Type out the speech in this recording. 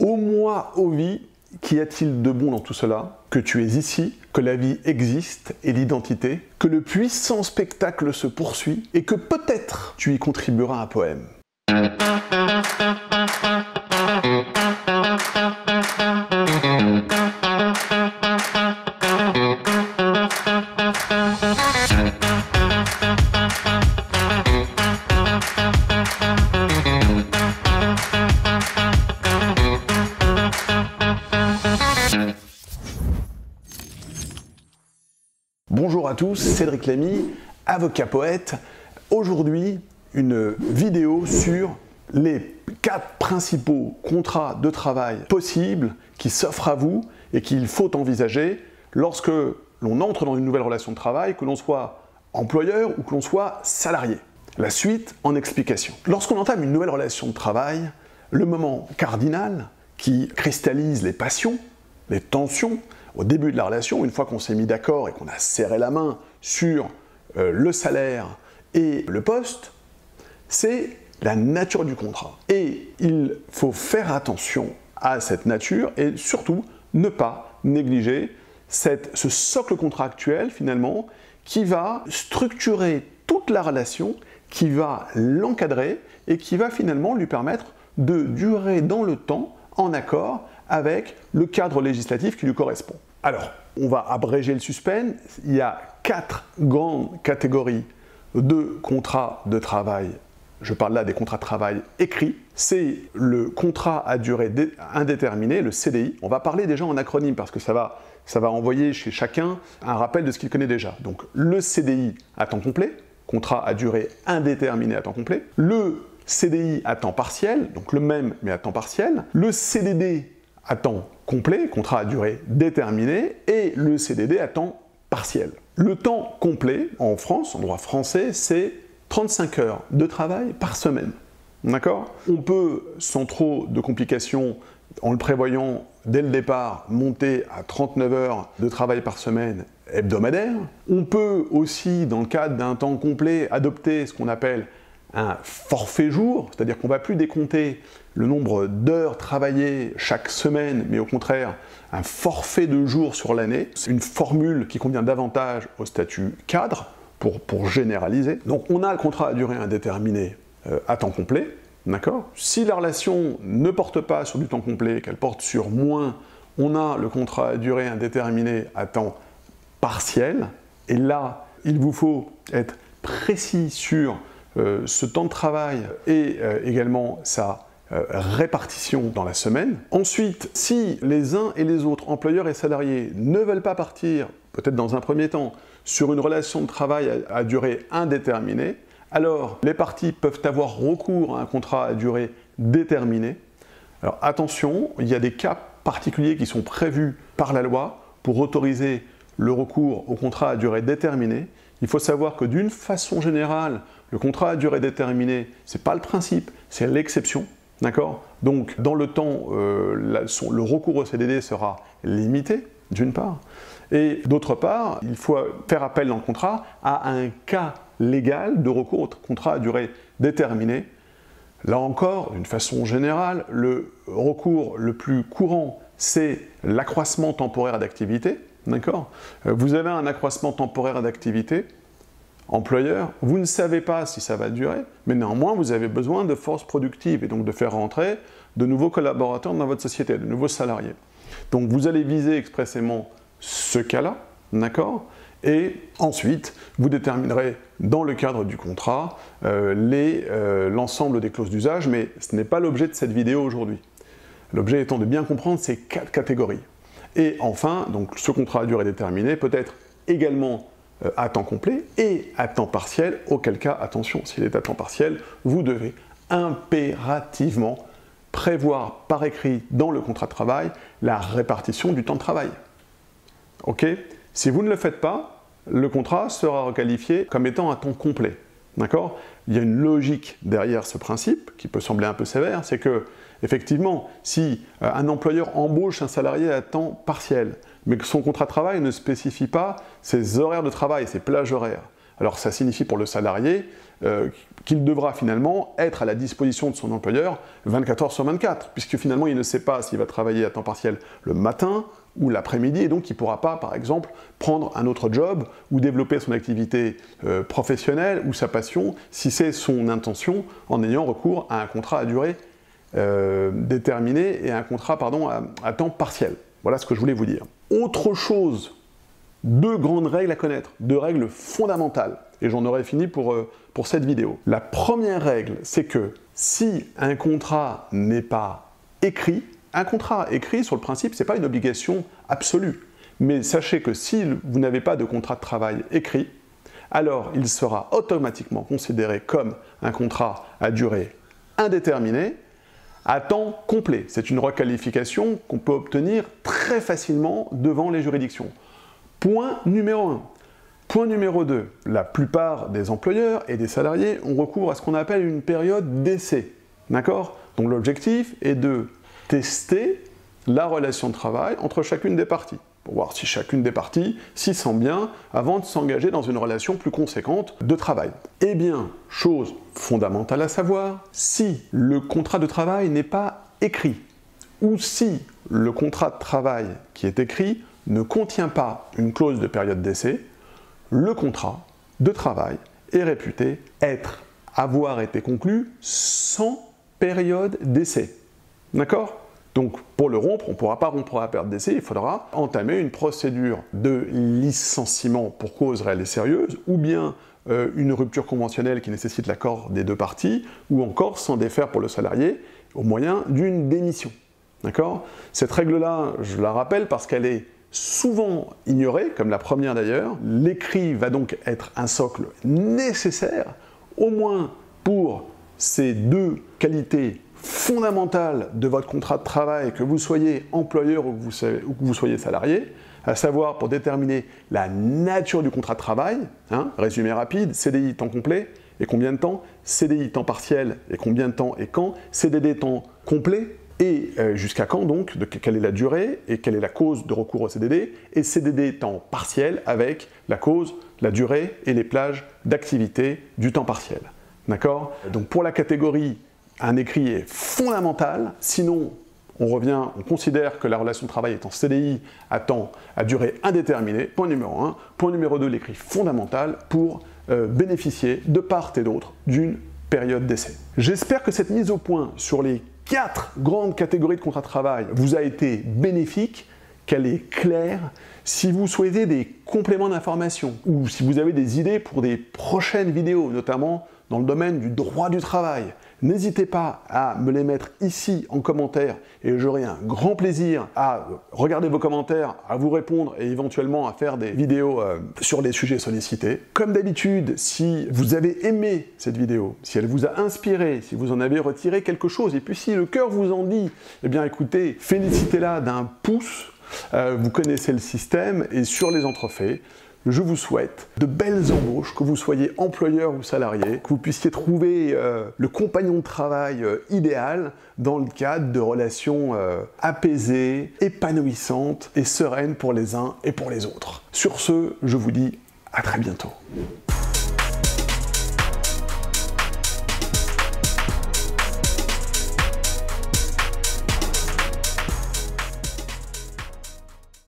Au moi, ô vie, qu'y a-t-il de bon dans tout cela Que tu es ici, que la vie existe et l'identité, que le puissant spectacle se poursuit et que peut-être tu y contribueras un poème. Bonjour à tous, Cédric Lamy, avocat poète. Aujourd'hui, une vidéo sur les quatre principaux contrats de travail possibles qui s'offrent à vous et qu'il faut envisager lorsque l'on entre dans une nouvelle relation de travail, que l'on soit employeur ou que l'on soit salarié. La suite en explication. Lorsqu'on entame une nouvelle relation de travail, le moment cardinal qui cristallise les passions, les tensions, au début de la relation, une fois qu'on s'est mis d'accord et qu'on a serré la main sur euh, le salaire et le poste, c'est la nature du contrat. Et il faut faire attention à cette nature et surtout ne pas négliger ce socle contractuel finalement qui va structurer toute la relation, qui va l'encadrer et qui va finalement lui permettre de durer dans le temps en accord avec le cadre législatif qui lui correspond. Alors, on va abréger le suspense. Il y a quatre grandes catégories de contrats de travail. Je parle là des contrats de travail écrits. C'est le contrat à durée indéterminée, le CDI. On va parler déjà en acronyme parce que ça va, ça va envoyer chez chacun un rappel de ce qu'il connaît déjà. Donc le CDI à temps complet, contrat à durée indéterminée à temps complet. Le CDI à temps partiel, donc le même mais à temps partiel. Le CDD à temps complet, contrat à durée déterminée, et le CDD à temps partiel. Le temps complet en France, en droit français, c'est 35 heures de travail par semaine. D'accord? On peut, sans trop de complications, en le prévoyant dès le départ, monter à 39 heures de travail par semaine hebdomadaire. On peut aussi, dans le cadre d'un temps complet, adopter ce qu'on appelle un forfait jour, c'est-à-dire qu'on ne va plus décompter le nombre d'heures travaillées chaque semaine, mais au contraire un forfait de jours sur l'année. C'est une formule qui convient davantage au statut cadre pour, généraliser. Donc on a le contrat à durée indéterminée euh, à temps complet, d'accord? Si la relation ne porte pas sur du temps complet, qu'elle porte sur moins, on a le contrat à durée indéterminée à temps partiel. Et là, il vous faut être précis sur ce temps de travail et euh, également sa euh, répartition dans la semaine. Ensuite, si les uns et les autres, employeurs et salariés, ne veulent pas partir, peut-être dans un premier temps, sur une relation de travail à, durée indéterminée, alors les parties peuvent avoir recours à un contrat à durée déterminée. Alors attention, il y a des cas particuliers qui sont prévus par la loi pour autoriser le recours au contrat à durée déterminée. Il faut savoir que d'une façon générale, le contrat à durée déterminée, ce n'est pas le principe, c'est l'exception. D'accord? Donc, dans le temps, euh, le recours au CDD sera limité, d'une part. Et d'autre part, il faut faire appel dans le contrat à un cas légal de recours au contrat à durée déterminée. Là encore, d'une façon générale, le recours le plus courant, c'est l'accroissement temporaire d'activité. D'accord? Vous avez un accroissement temporaire d'activité, employeur, vous ne savez pas si ça va durer, mais néanmoins vous avez besoin de force productive et donc de faire rentrer de nouveaux collaborateurs dans votre société, de nouveaux salariés. Donc vous allez viser expressément ce cas-là, d'accord? Et ensuite, vous déterminerez dans le cadre du contrat euh, euh, l'ensemble des clauses d'usage, mais ce n'est pas l'objet de cette vidéo aujourd'hui. L'objet étant de bien comprendre ces quatre catégories. Et enfin, donc ce contrat à durée déterminée peut être également à temps complet et à temps partiel, auquel cas, attention, s'il est à temps partiel, vous devez impérativement prévoir par écrit dans le contrat de travail la répartition du temps de travail. Ok? Si vous ne le faites pas, le contrat sera requalifié comme étant à temps complet. D'accord? Il y a une logique derrière ce principe qui peut sembler un peu sévère, c'est que effectivement, si euh, un employeur embauche un salarié à temps partiel, mais que son contrat de travail ne spécifie pas ses horaires de travail, ses plages horaires, Alors ça signifie pour le salarié euh, qu'il devra finalement être à la disposition de son employeur 24 heures sur 24, puisque finalement il ne sait pas s'il va travailler à temps partiel le matin ou l'après-midi, et donc il ne pourra pas, par exemple, prendre un autre job ou développer son activité euh, professionnelle ou sa passion si c'est son intention en ayant recours à un contrat à durée euh, déterminée et à un contrat pardon, à temps partiel. Voilà ce que je voulais vous dire. Autre chose deux grandes règles à connaître, deux règles fondamentales. Et j'en aurais fini pour, euh, pour cette vidéo. La première règle, c'est que si un contrat n'est pas écrit, un contrat écrit sur le principe, ce n'est pas une obligation absolue. Mais sachez que si vous n'avez pas de contrat de travail écrit, alors il sera automatiquement considéré comme un contrat à durée indéterminée à temps complet. C'est une requalification qu'on peut obtenir très facilement devant les juridictions. Point numéro 1. Point numéro 2. La plupart des employeurs et des salariés ont recours à ce qu'on appelle une période d'essai. D'accord? Donc l'objectif est de tester la relation de travail entre chacune des parties, pour voir si chacune des parties s'y sent bien avant de s'engager dans une relation plus conséquente de travail. Eh bien, chose fondamentale à savoir, si le contrat de travail n'est pas écrit, ou si le contrat de travail qui est écrit ne contient pas une clause de période d'essai, le contrat de travail est réputé être, avoir été conclu sans période d'essai. D'accord? Donc pour le rompre, on ne pourra pas rompre la période d'essai, il faudra entamer une procédure de licenciement pour cause réelle et sérieuse, ou bien euh, une rupture conventionnelle qui nécessite l'accord des deux parties, ou encore s'en défaire pour le salarié au moyen d'une démission. D'accord? Cette règle-là, je la rappelle parce qu'elle est souvent ignorée, comme la première d'ailleurs. L'écrit va donc être un socle nécessaire, au moins pour ces deux qualités fondamentales de votre contrat de travail, que vous soyez employeur ou que vous, soyez salarié, à savoir pour déterminer la nature du contrat de travail, hein, résumé rapide, CDI temps complet, et combien de temps? CDI temps partiel, et combien de temps et quand? CDD temps complet, et euh, jusqu'à quand donc, quelle est la durée et quelle est la cause de recours au CDD, et CDD temps partiel avec la cause, la durée et les plages d'activité du temps partiel. D'accord? Donc pour la catégorie, un écrit est fondamental, sinon on revient, on considère que la relation de travail est en CDI à temps à durée indéterminée, point numéro 1. Point numéro 2, l'écrit fondamental pour euh, bénéficier de part et d'autre d'une période d'essai. J'espère que cette mise au point sur les quatre grandes catégories de contrats de travail vous a été bénéfique, qu'elle est claire. Si vous souhaitez des compléments d'information ou si vous avez des idées pour des prochaines vidéos, notamment dans le domaine du droit du travail, N'hésitez pas à me les mettre ici en commentaire et j'aurai un grand plaisir à regarder vos commentaires, à vous répondre et éventuellement à faire des vidéos euh, sur les sujets sollicités. Comme d'habitude, si vous avez aimé cette vidéo, si elle vous a inspiré, si vous en avez retiré quelque chose, et puis si le cœur vous en dit, eh bien écoutez, félicitez-la d'un pouce, euh, vous connaissez le système, et sur les entrefaits, je vous souhaite de belles embauches, que vous soyez employeur ou salarié, que vous puissiez trouver euh, le compagnon de travail euh, idéal dans le cadre de relations euh, apaisées, épanouissantes et sereines pour les uns et pour les autres. Sur ce, je vous dis à très bientôt.